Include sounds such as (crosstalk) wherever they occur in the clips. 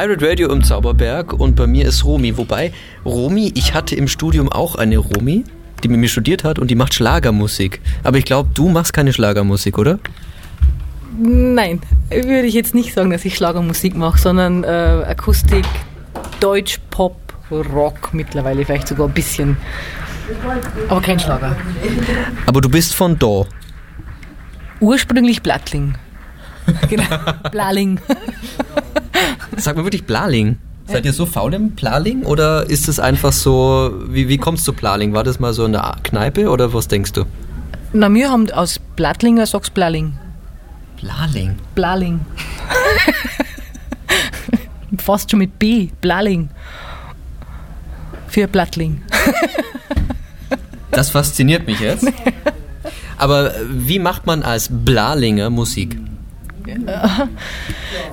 Pirate Radio im Zauberberg und bei mir ist Romi. Wobei, Romi, ich hatte im Studium auch eine Romi, die mit mir studiert hat und die macht Schlagermusik. Aber ich glaube, du machst keine Schlagermusik, oder? Nein, würde ich jetzt nicht sagen, dass ich Schlagermusik mache, sondern äh, Akustik, Deutsch, Pop, Rock mittlerweile, vielleicht sogar ein bisschen. Aber kein Schlager. Aber du bist von da. Ursprünglich Blattling. genau, (laughs) Blaling. Sag mal wirklich Blaling. Seid ihr so faul im Plaling oder ist es einfach so, wie, wie kommst du zu Plaling? War das mal so eine Kneipe oder was denkst du? Na, wir haben aus Blattlinger sagst Blaling. Blaling? Blaling. Fast schon mit B, Blaling. Für Blattling. das fasziniert mich jetzt. Aber wie macht man als Blalinger Musik?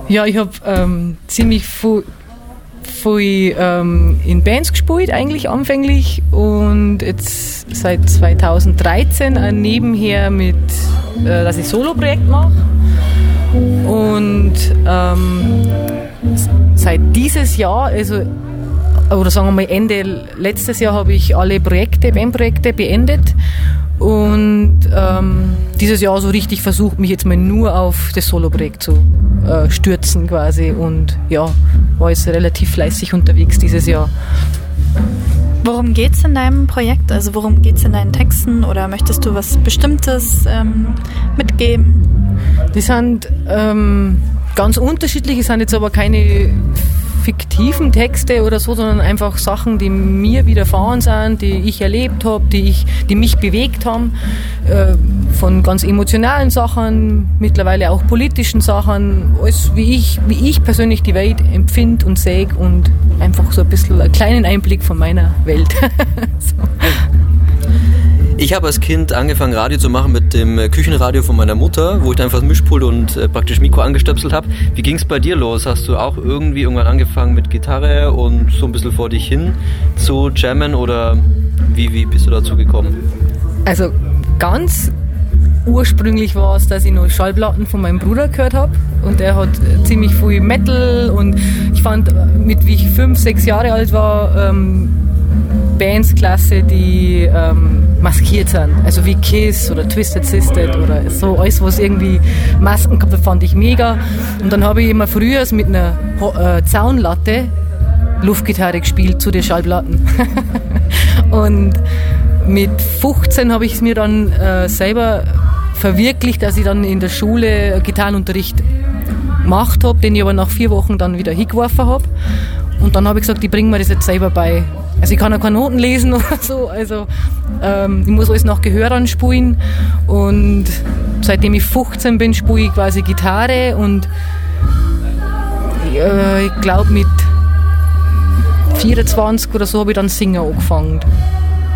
Ja, ich habe ähm, ziemlich viel, viel ähm, in Bands gespielt, eigentlich anfänglich. Und jetzt seit 2013 ein nebenher mit, äh, dass ich Solo-Projekt mache. Und ähm, seit dieses Jahr, also oder sagen wir mal Ende letztes Jahr habe ich alle Projekte, Bandprojekte beendet und ähm, dieses Jahr so richtig versucht, mich jetzt mal nur auf das Solo-Projekt zu äh, stürzen quasi und ja, war jetzt relativ fleißig unterwegs dieses Jahr. Worum geht es in deinem Projekt? Also worum geht es in deinen Texten oder möchtest du was Bestimmtes ähm, mitgeben? Die sind ähm, ganz unterschiedlich, es sind jetzt aber keine fiktiven Texte oder so, sondern einfach Sachen, die mir widerfahren sind, die ich erlebt habe, die, die mich bewegt haben. Äh, von ganz emotionalen Sachen, mittlerweile auch politischen Sachen, alles wie ich, wie ich persönlich die Welt empfinde und sehe und einfach so ein bisschen einen kleinen Einblick von meiner Welt. (laughs) so. Ich habe als Kind angefangen, Radio zu machen mit dem äh, Küchenradio von meiner Mutter, wo ich dann einfach das Mischpult und äh, praktisch Mikro angestöpselt habe. Wie ging es bei dir los? Hast du auch irgendwie irgendwann angefangen mit Gitarre und so ein bisschen vor dich hin zu jammen oder wie, wie bist du dazu gekommen? Also ganz ursprünglich war es, dass ich noch Schallplatten von meinem Bruder gehört habe und der hat ziemlich viel Metal und ich fand, mit wie ich fünf, sechs Jahre alt war, ähm, Bands klasse, die ähm, maskiert sind. Also wie Kiss oder Twisted Sister oder so alles, was irgendwie Masken gehabt fand ich mega. Und dann habe ich immer früher mit einer äh, Zaunlatte Luftgitarre gespielt zu den Schallplatten. (laughs) und mit 15 habe ich es mir dann äh, selber verwirklicht, dass ich dann in der Schule Gitarrenunterricht gemacht habe, den ich aber nach vier Wochen dann wieder hingeworfen habe. Und dann habe ich gesagt, ich bringe mir das jetzt selber bei. Also ich kann auch keine Noten lesen (laughs) oder so. Also ähm, ich muss alles nach Gehör anspulen. Und seitdem ich 15 bin, spule ich quasi Gitarre und äh, ich glaube mit 24 oder so habe ich dann Singen angefangen.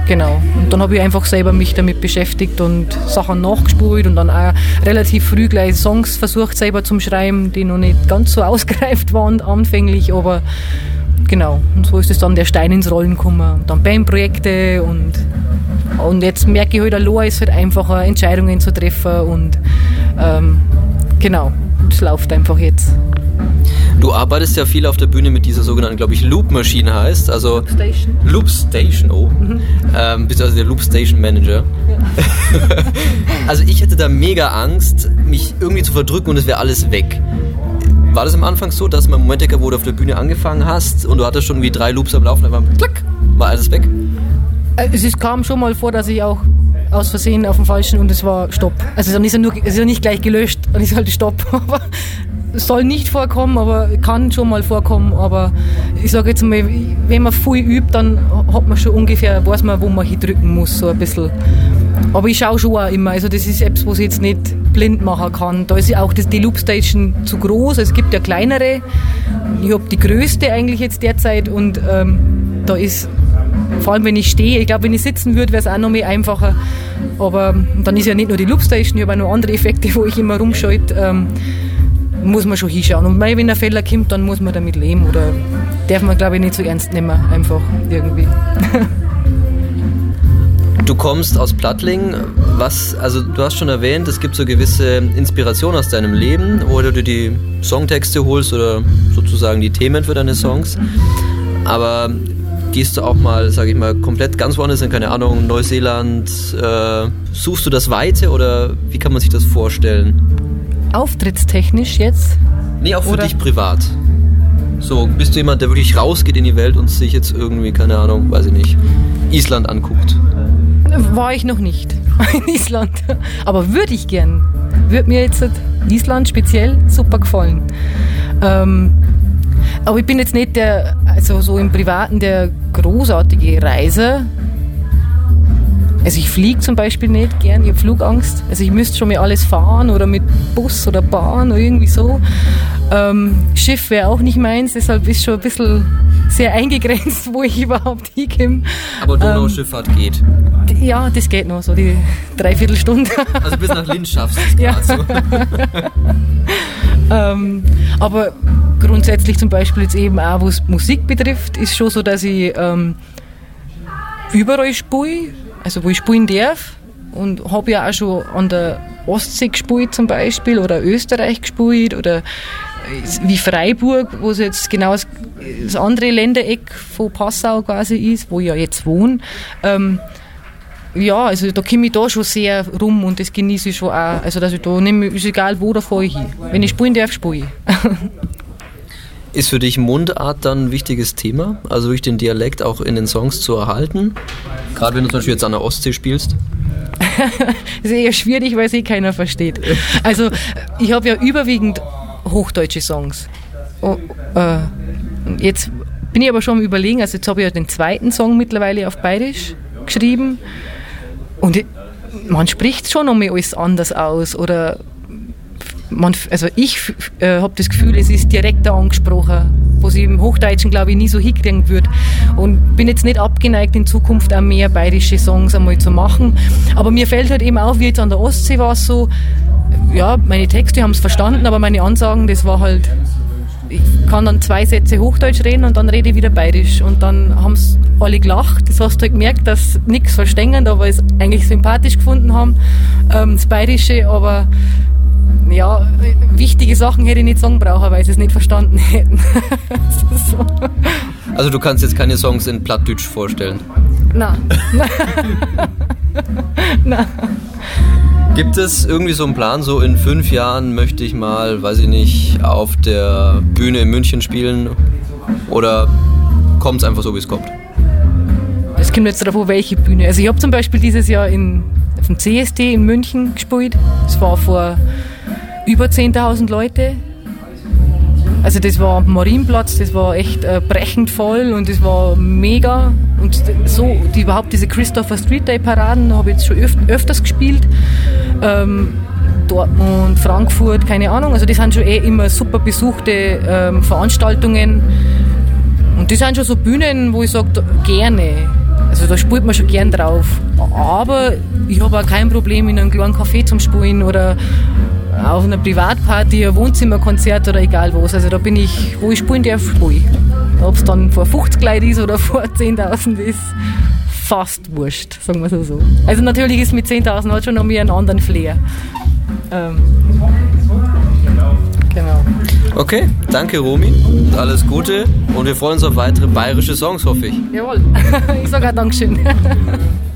Genau. Und dann habe ich einfach selber mich damit beschäftigt und Sachen nachgespult und dann auch relativ früh gleich Songs versucht selber zum Schreiben, die noch nicht ganz so (laughs) ausgereift waren anfänglich, aber genau. Und so ist es dann der Stein ins Rollen gekommen. Und dann Bandprojekte und, und jetzt merke ich halt, allein ist halt einfacher, Entscheidungen zu treffen und ähm, genau, es läuft einfach jetzt. Du arbeitest ja viel auf der Bühne mit dieser sogenannten, glaube ich, Loop-Maschine heißt. Also Loop Station. Loop Station, oh. Mhm. Ähm, bist also der Loop Station Manager. Ja. (laughs) also ich hätte da mega Angst, mich irgendwie zu verdrücken und es wäre alles weg. War das am Anfang so, dass man Momente gab, wo du auf der Bühne angefangen hast und du hattest schon wie drei Loops am Laufen, aber klack, war alles weg? Äh, es kam schon mal vor, dass ich auch aus Versehen auf dem falschen und es war Stopp. Also dann ist ist er nicht gleich gelöscht, dann ist halt Stopp. (laughs) Aber soll nicht vorkommen, aber kann schon mal vorkommen. Aber ich sage jetzt mal, wenn man viel übt, dann hat man schon ungefähr, weiß man, wo man drücken muss, so ein bisschen. Aber ich schaue schon auch immer, also das ist etwas, was ich jetzt nicht blind machen kann. Da ist ja auch das, die Loopstation zu groß, es gibt ja kleinere. Ich habe die größte eigentlich jetzt derzeit und ähm, da ist, vor allem wenn ich stehe, ich glaube, wenn ich sitzen würde, wäre es auch noch mehr einfacher. Aber dann ist ja nicht nur die Loopstation, ich habe auch noch andere Effekte, (laughs) wo ich immer rumschalte. Ähm, muss man schon hinschauen. Und wenn ein Fehler kommt, dann muss man damit leben oder darf man, glaube ich, nicht so ernst nehmen, einfach irgendwie. (laughs) Du kommst aus Plattling. Was, also du hast schon erwähnt, es gibt so gewisse Inspiration aus deinem Leben, wo du dir die Songtexte holst oder sozusagen die Themen für deine Songs. Aber gehst du auch mal, sage ich mal, komplett ganz woanders in, keine Ahnung, Neuseeland? Äh, suchst du das Weite oder wie kann man sich das vorstellen? Auftrittstechnisch jetzt? Nee, auch für oder? dich privat. So, bist du jemand, der wirklich rausgeht in die Welt und sich jetzt irgendwie, keine Ahnung, weiß ich nicht, Island anguckt? War ich noch nicht (laughs) in Island. Aber würde ich gern. Würde mir jetzt Island speziell super gefallen. Ähm, aber ich bin jetzt nicht der, also so im Privaten der großartige Reiser. Also ich fliege zum Beispiel nicht gern, ich habe Flugangst. Also ich müsste schon mit alles fahren oder mit Bus oder Bahn oder irgendwie so. Ähm, Schiff wäre auch nicht meins, deshalb ist schon ein bisschen sehr eingegrenzt, wo ich (laughs) überhaupt hinkomme. Aber Donauschifffahrt ähm, geht. Ja, das geht noch, so die Dreiviertelstunde. (laughs) Also bis nach Linz schaffst du es ja. so. (laughs) ähm, aber grundsätzlich zum Beispiel jetzt eben auch, was Musik betrifft, ist schon so, dass ich ähm, überall spiele, also wo ich spielen darf. Und habe ja auch schon an der Ostsee gespielt zum Beispiel oder Österreich gespielt oder wie Freiburg, wo es jetzt genau das, das, andere Ländereck von Passau quasi ist, wo ich ja jetzt wohne. Ähm, ja, also da komme ich da schon sehr rum und das genieße ich schon auch. Also dass ich da nehme, ist egal wo, da fahre ich hin. Wenn ich spielen darf, spiele ich. (laughs) Ist für dich Mundart dann ein wichtiges Thema? Also durch den Dialekt auch in den Songs zu erhalten? Gerade wenn du zum Beispiel jetzt an der Ostsee spielst? (laughs) das ist eher schwierig, weil eh keiner versteht. Also ich habe ja überwiegend hochdeutsche Songs. Oh, äh, jetzt bin ich aber schon am überlegen, also jetzt habe ich ja den zweiten Song mittlerweile auf Bayerisch geschrieben und ich, man spricht schon einmal alles anders aus oder man, also ich äh, habe das Gefühl, es ist direkter angesprochen, was ich im Hochdeutschen glaube ich nie so hinkriegen würde. Und bin jetzt nicht abgeneigt, in Zukunft auch mehr bayerische Songs einmal zu machen. Aber mir fällt halt eben auf, wie jetzt an der Ostsee war es so, ja, meine Texte haben es verstanden, aber meine Ansagen, das war halt, ich kann dann zwei Sätze Hochdeutsch reden und dann rede ich wieder Bayerisch. Und dann haben es alle gelacht. Das hast du halt gemerkt, dass nichts verstehen, aber es eigentlich sympathisch gefunden haben, ähm, das Bayerische, aber ja, wichtige Sachen hätte ich nicht sagen brauchen, weil sie es nicht verstanden hätten. so. (laughs) Also du kannst jetzt keine Songs in Plattdeutsch vorstellen? Nein. (laughs) Nein. Gibt es irgendwie so einen Plan, so in fünf Jahren möchte ich mal, weiß ich nicht, auf der Bühne in München spielen? Oder kommt es einfach so, wie es kommt? Es kommt jetzt darauf welche Bühne. Also ich habe zum Beispiel dieses Jahr in, auf dem CSD in München gespielt. Das war vor über 10.000 Leute. Also das war am Marienplatz, das war echt äh, brechend voll und das war mega. Und so, die, überhaupt diese Christopher Street Day Paraden habe ich jetzt schon öf öfters gespielt. Ähm, Dortmund, Frankfurt, keine Ahnung. Also das sind schon eh immer super besuchte ähm, Veranstaltungen. Und das sind schon so Bühnen, wo ich sage, gerne. Also da spielt man schon gern drauf. Aber ich habe auch kein Problem, in einem kleinen Café zum Spielen oder auf einer Privatparty, ein Wohnzimmerkonzert oder egal was. Also da bin ich, wo ich spielen darf, spiele ich. Ob es dann vor 50 Leuten ist oder (laughs) vor 10.000 ist, fast wurscht, sagen wir so. so. Also natürlich ist mit 10.000 halt schon noch mehr einen anderen Flair. Ähm, genau. Okay, danke Romy alles Gute und wir freuen uns auf weitere bayerische Songs, hoffe ich. Jawohl, (laughs) ich sage auch Dankeschön. (laughs)